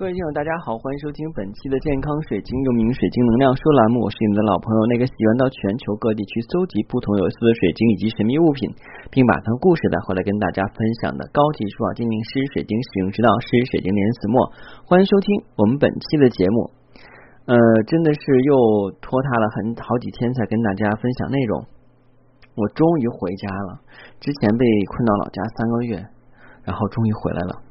各位听友，大家好，欢迎收听本期的健康水晶，又名水晶能量说栏目。我是你们的老朋友，那个喜欢到全球各地去搜集不同有色的水晶以及神秘物品，并把它故事带回来跟大家分享的高级数码鉴定师、水晶使用指导师、水晶莲子墨。欢迎收听我们本期的节目。呃，真的是又拖沓了很好几天才跟大家分享内容。我终于回家了，之前被困到老家三个月，然后终于回来了。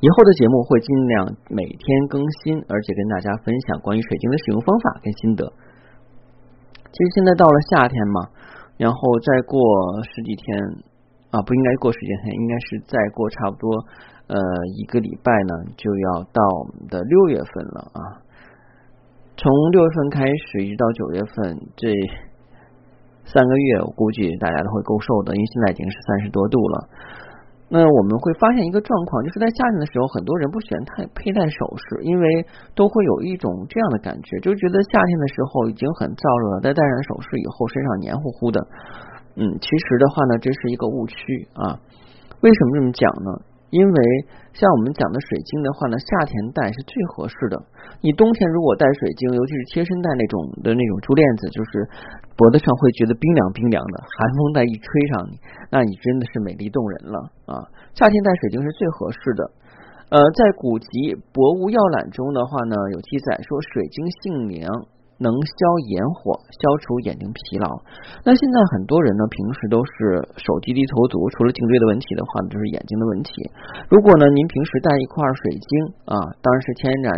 以后的节目会尽量每天更新，而且跟大家分享关于水晶的使用方法跟心得。其实现在到了夏天嘛，然后再过十几天啊，不应该过十几天，应该是再过差不多呃一个礼拜呢，就要到我们的六月份了啊。从六月份开始一直到九月份这三个月，我估计大家都会够受的，因为现在已经是三十多度了。那我们会发现一个状况，就是在夏天的时候，很多人不喜欢太佩戴首饰，因为都会有一种这样的感觉，就觉得夏天的时候已经很燥热了，再戴上首饰以后，身上黏糊糊的。嗯，其实的话呢，这是一个误区啊。为什么这么讲呢？因为像我们讲的水晶的话呢，夏天戴是最合适的。你冬天如果戴水晶，尤其是贴身戴那种的那种珠链子，就是脖子上会觉得冰凉冰凉的，寒风再一吹上你，那你真的是美丽动人了啊！夏天戴水晶是最合适的。呃，在古籍《博物要览》中的话呢，有记载说水晶性凉。能消炎火，消除眼睛疲劳。那现在很多人呢，平时都是手低低头族，除了颈椎的问题的话，就是眼睛的问题。如果呢，您平时带一块水晶啊，当然是天然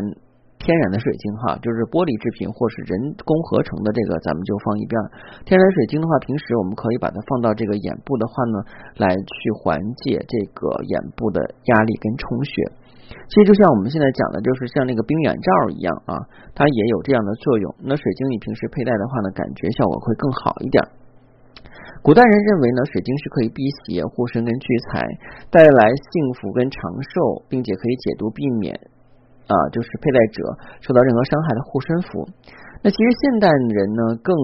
天然的水晶哈，就是玻璃制品或是人工合成的这个，咱们就放一边。天然水晶的话，平时我们可以把它放到这个眼部的话呢，来去缓解这个眼部的压力跟充血。其实就像我们现在讲的，就是像那个冰眼罩一样啊，它也有这样的作用。那水晶你平时佩戴的话呢，感觉效果会更好一点。古代人认为呢，水晶是可以辟邪、护身跟聚财，带来幸福跟长寿，并且可以解毒避免啊，就是佩戴者受到任何伤害的护身符。那其实现代人呢，更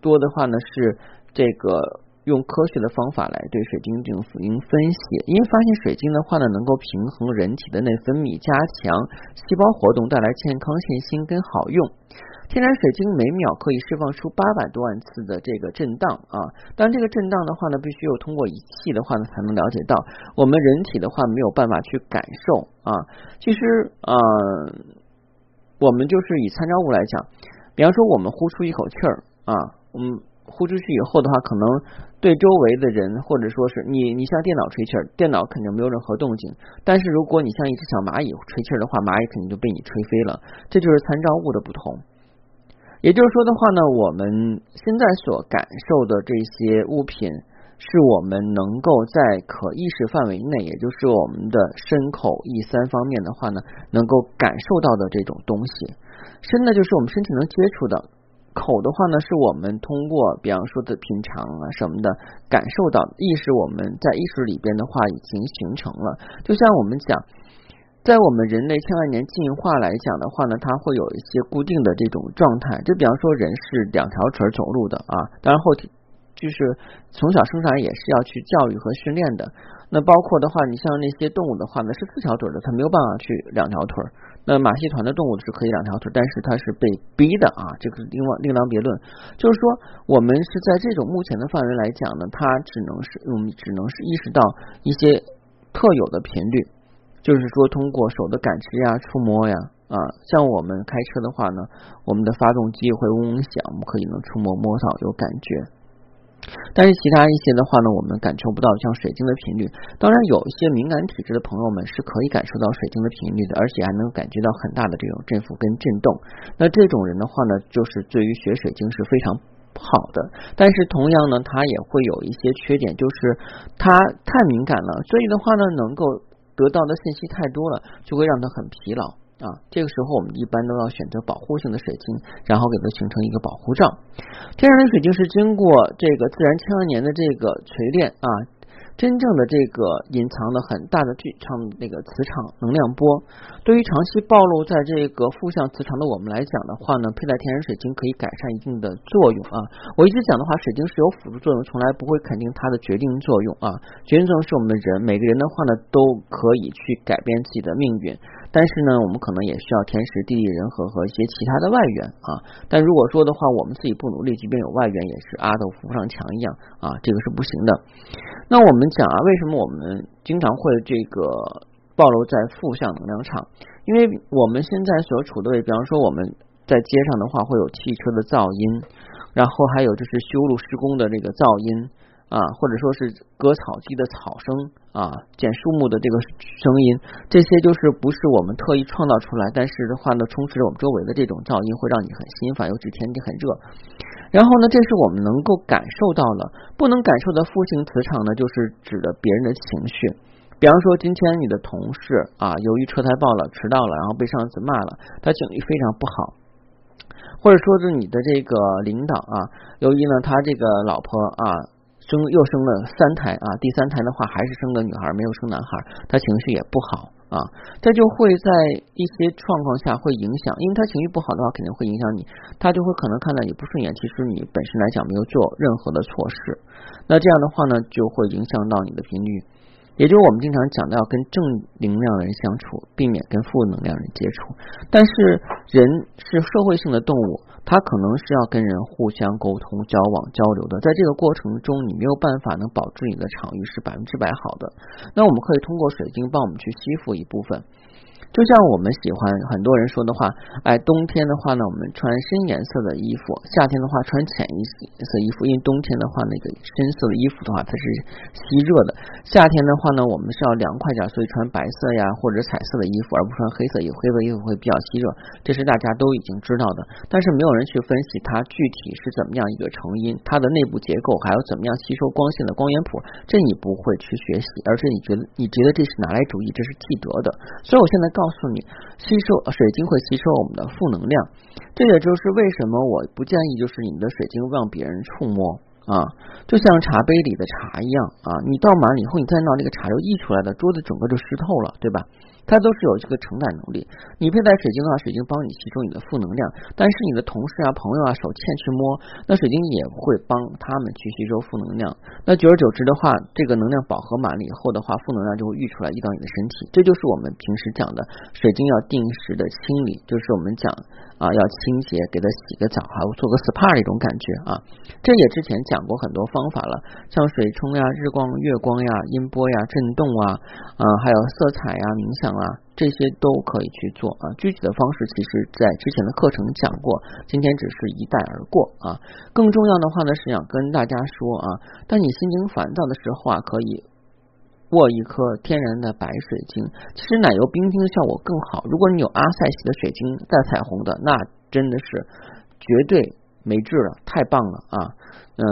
多的话呢是这个。用科学的方法来对水晶进行分析，因为发现水晶的话呢，能够平衡人体的内分泌，加强细胞活动，带来健康、信心跟好用。天然水晶每秒可以释放出八百多万次的这个震荡啊！当，这个震荡的话呢，必须有通过仪器的话呢，才能了解到。我们人体的话没有办法去感受啊。其实啊，我们就是以参照物来讲，比方说我们呼出一口气儿啊，我们。呼出去以后的话，可能对周围的人，或者说是你，你像电脑吹气儿，电脑肯定没有任何动静。但是如果你像一只小蚂蚁吹气儿的话，蚂蚁肯定就被你吹飞了。这就是参照物的不同。也就是说的话呢，我们现在所感受的这些物品，是我们能够在可意识范围内，也就是我们的身口意三方面的话呢，能够感受到的这种东西。身呢，就是我们身体能接触的。口的话呢，是我们通过，比方说的品尝啊什么的，感受到意识，我们在意识里边的话已经形成了。就像我们讲，在我们人类千万年进化来讲的话呢，它会有一些固定的这种状态。就比方说，人是两条腿走路的啊，当然后就是从小生长也是要去教育和训练的。那包括的话，你像那些动物的话呢，是四条腿的，它没有办法去两条腿。那马戏团的动物是可以两条腿，但是它是被逼的啊，这个是另外另当别论。就是说，我们是在这种目前的范围来讲呢，它只能是我们只能是意识到一些特有的频率，就是说通过手的感知呀、触摸呀啊，像我们开车的话呢，我们的发动机会嗡嗡响，我们可以能触摸摸到有感觉。但是其他一些的话呢，我们感受不到像水晶的频率。当然，有一些敏感体质的朋友们是可以感受到水晶的频率的，而且还能感觉到很大的这种振幅跟震动。那这种人的话呢，就是对于学水晶是非常好的。但是同样呢，他也会有一些缺点，就是他太敏感了，所以的话呢，能够得到的信息太多了，就会让他很疲劳。啊，这个时候我们一般都要选择保护性的水晶，然后给它形成一个保护罩。天然的水晶是经过这个自然千万年的这个锤炼啊，真正的这个隐藏了很大的巨场那个磁场能量波。对于长期暴露在这个负向磁场的我们来讲的话呢，佩戴天然水晶可以改善一定的作用啊。我一直讲的话，水晶是有辅助作用，从来不会肯定它的决定作用啊。决定作用是我们的人，每个人的话呢都可以去改变自己的命运。但是呢，我们可能也需要天时地利人和和一些其他的外援啊。但如果说的话，我们自己不努力，即便有外援，也是阿斗扶不上墙一样啊，这个是不行的。那我们讲啊，为什么我们经常会这个暴露在负向能量场？因为我们现在所处的位，比方说我们在街上的话，会有汽车的噪音，然后还有就是修路施工的这个噪音。啊，或者说是割草机的草声啊，剪树木的这个声音，这些就是不是我们特意创造出来，但是的话呢，充斥着我们周围的这种噪音，会让你很心烦，尤其天气很热。然后呢，这是我们能够感受到的，不能感受的负性磁场呢，就是指的别人的情绪。比方说，今天你的同事啊，由于车胎爆了，迟到了，然后被上司骂了，他情绪非常不好。或者说是你的这个领导啊，由于呢他这个老婆啊。生又生了三胎啊，第三胎的话还是生个女孩，没有生男孩，他情绪也不好啊，这就会在一些状况下会影响，因为他情绪不好的话，肯定会影响你，他就会可能看到你不顺眼，其实你本身来讲没有做任何的措施，那这样的话呢，就会影响到你的频率。也就是我们经常讲的，要跟正能量人相处，避免跟负能量人接触。但是人是社会性的动物，他可能是要跟人互相沟通、交往、交流的。在这个过程中，你没有办法能保证你的场域是百分之百好的。那我们可以通过水晶帮我们去吸附一部分。就像我们喜欢很多人说的话，哎，冬天的话呢，我们穿深颜色的衣服；夏天的话，穿浅一色衣服。因为冬天的话，那个深色的衣服的话，它是吸热的；夏天的话呢，我们是要凉快点，所以穿白色呀或者彩色的衣服，而不穿黑色衣服。黑色衣服会比较吸热，这是大家都已经知道的。但是没有人去分析它具体是怎么样一个成因，它的内部结构，还有怎么样吸收光线的光源谱，这你不会去学习，而是你觉得你觉得这是拿来主义，这是记得的。所以我现在告。告诉你，吸收水晶会吸收我们的负能量，这也就是为什么我不建议就是你的水晶让别人触摸。啊，就像茶杯里的茶一样啊，你倒满了以后，你再闹那个茶就溢出来的，桌子整个就湿透了，对吧？它都是有这个承载能力。你佩戴水晶的话，水晶帮你吸收你的负能量，但是你的同事啊、朋友啊手欠去摸，那水晶也会帮他们去吸收负能量。那久而久之的话，这个能量饱和满了以后的话，负能量就会溢出来，溢到你的身体。这就是我们平时讲的水晶要定时的清理，就是我们讲。啊，要清洁，给它洗个澡，还有做个 SPA 一种感觉啊。这也之前讲过很多方法了，像水冲呀、日光、月光呀、音波呀、震动啊，啊，还有色彩呀、冥想啊，这些都可以去做啊。具体的方式，其实在之前的课程讲过，今天只是一带而过啊。更重要的话呢，是想跟大家说啊，当你心情烦躁的时候啊，可以。握一颗天然的白水晶，其实奶油冰晶的效果更好。如果你有阿塞西的水晶带彩虹的，那真的是绝对没治了，太棒了啊！嗯，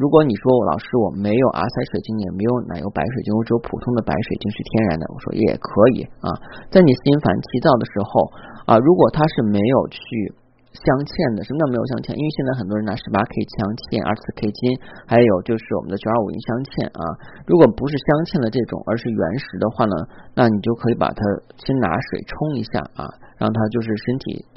如果你说老师我没有阿塞水晶，也没有奶油白水晶，我只有普通的白水晶是天然的，我说也可以啊。在你心烦气躁的时候啊，如果它是没有去。镶嵌的，什么叫没有镶嵌？因为现在很多人拿十八 K 镶嵌，二十四 K 金，还有就是我们的九二五银镶嵌啊。如果不是镶嵌的这种，而是原石的话呢，那你就可以把它先拿水冲一下啊，让它就是身体。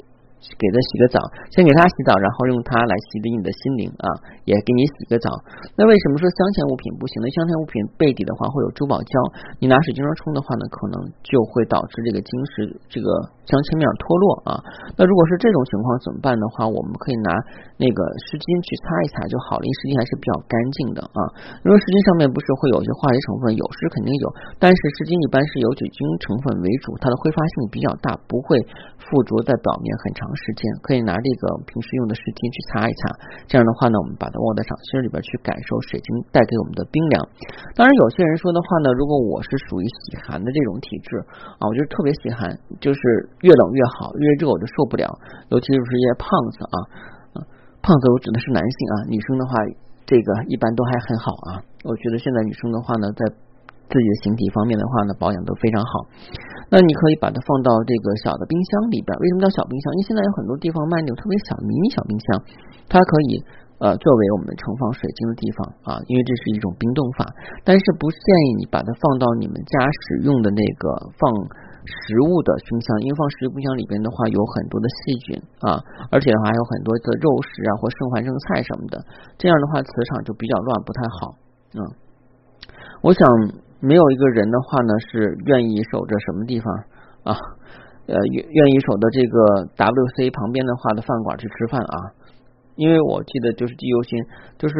给他洗个澡，先给他洗澡，然后用它来洗涤你的心灵啊，也给你洗个澡。那为什么说镶嵌物品不行呢？镶嵌物品背底的话会有珠宝胶，你拿水晶冲的话呢，可能就会导致这个晶石这个镶嵌面脱落啊。那如果是这种情况怎么办的话，我们可以拿那个湿巾去擦一擦就好了，因为湿巾还是比较干净的啊。因为湿巾上面不是会有一些化学成分，有时肯定有，但是湿巾一般是有酒精成分为主，它的挥发性比较大，不会附着在表面很长。时间可以拿这个平时用的湿巾去擦一擦，这样的话呢，我们把它握在掌心里边去感受水晶带给我们的冰凉。当然，有些人说的话呢，如果我是属于喜寒的这种体质啊，我觉得特别喜寒，就是越冷越好，越热我就受不了。尤其是一些胖子啊，胖子我指的是男性啊，女生的话这个一般都还很好啊。我觉得现在女生的话呢，在自己的形体方面的话呢，保养都非常好。那你可以把它放到这个小的冰箱里边。为什么叫小冰箱？因为现在有很多地方卖那种特别小迷你小冰箱，它可以呃作为我们盛放水晶的地方啊。因为这是一种冰冻法，但是不建议你把它放到你们家使用的那个放食物的冰箱，因为放食物冰箱里边的话有很多的细菌啊，而且的话还有很多的肉食啊或剩饭剩菜什么的，这样的话磁场就比较乱，不太好啊。我想。没有一个人的话呢，是愿意守着什么地方啊？呃愿愿意守的这个 WC 旁边的话的饭馆去吃饭啊，因为我记得就是记忆犹新，就是。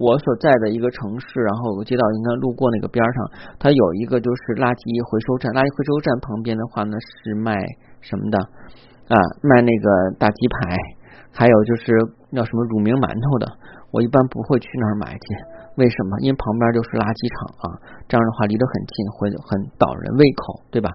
我所在的一个城市，然后我街道应该路过那个边上，它有一个就是垃圾回收站，垃圾回收站旁边的话呢是卖什么的啊？卖那个大鸡排，还有就是叫什么乳名馒头的。我一般不会去那儿买去，为什么？因为旁边就是垃圾场啊，这样的话离得很近，会很倒人胃口，对吧？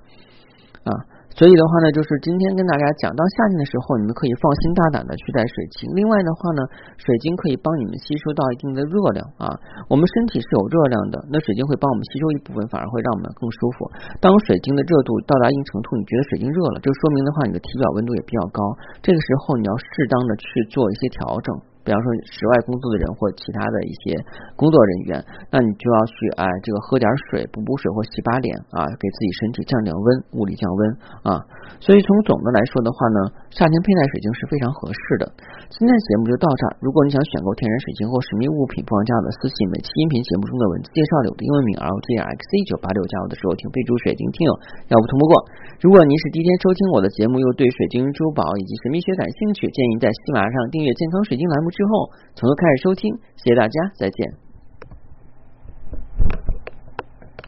啊。所以的话呢，就是今天跟大家讲到夏天的时候，你们可以放心大胆的去带水晶。另外的话呢，水晶可以帮你们吸收到一定的热量啊。我们身体是有热量的，那水晶会帮我们吸收一部分，反而会让我们更舒服。当水晶的热度到达一定程度，你觉得水晶热了，就说明的话你的体表温度也比较高。这个时候你要适当的去做一些调整。比方说室外工作的人或其他的一些工作人员，那你就要去哎，这个喝点水补补水或洗把脸啊，给自己身体降降温，物理降温啊。所以从总的来说的话呢，夏天佩戴水晶是非常合适的。今天的节目就到这儿。如果你想选购天然水晶或神秘物品，不妨加我的私信。每期音频节目中的文字介绍里我的英文名 L J X C 九八六，加我的时候请备注水晶听友，要不通不过。如果您是第一天收听我的节目，又对水晶珠宝以及神秘学感兴趣，建议在喜马拉雅上订阅健康水晶栏目。之后从头开始收听，谢谢大家，再见。